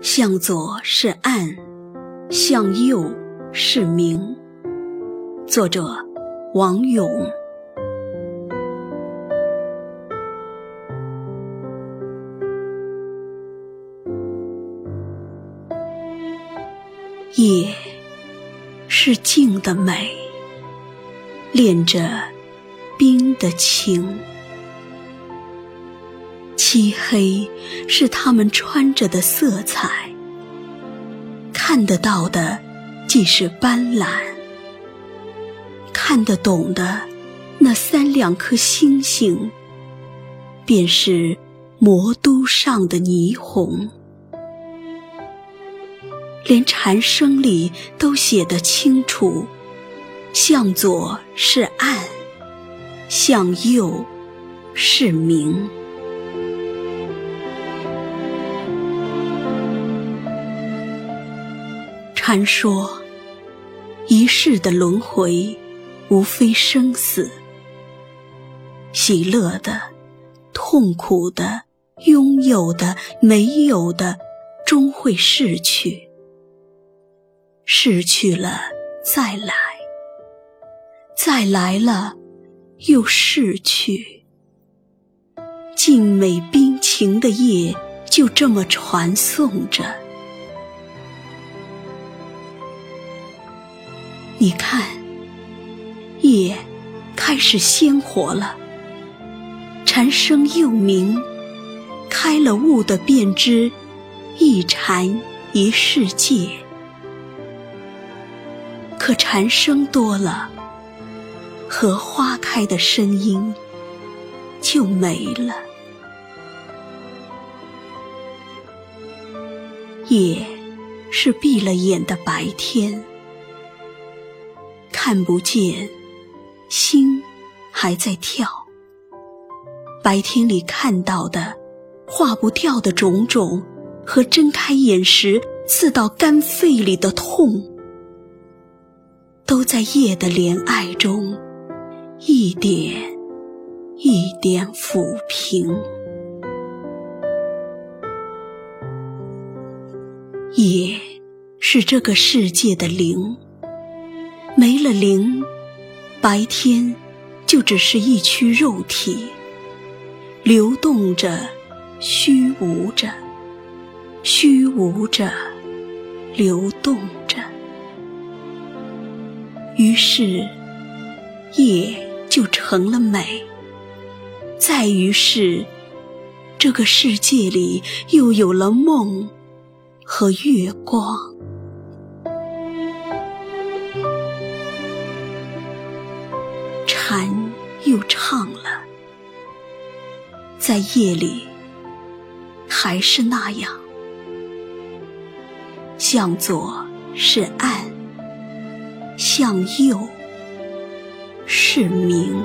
向左是暗，向右是明。作者：王勇。夜是静的美，恋着冰的情。漆黑是他们穿着的色彩，看得到的既是斑斓，看得懂的那三两颗星星，便是魔都上的霓虹。连蝉声里都写得清楚：向左是暗，向右是明。禅说，一世的轮回，无非生死。喜乐的、痛苦的、拥有的、没有的，终会逝去。逝去了，再来；再来了，又逝去。静美冰情的夜，就这么传颂着。你看，夜开始鲜活了，蝉声又鸣，开了悟的便知，一禅一世界。可蝉声多了，荷花开的声音就没了。夜是闭了眼的白天。看不见，心还在跳。白天里看到的，化不掉的种种，和睁开眼时刺到肝肺里的痛，都在夜的怜爱中，一点一点抚平。夜是这个世界的灵。没了灵，白天就只是一躯肉体，流动着，虚无着，虚无着，流动着。于是，夜就成了美。再于是，这个世界里又有了梦和月光。蝉又唱了，在夜里还是那样，向左是暗，向右是明。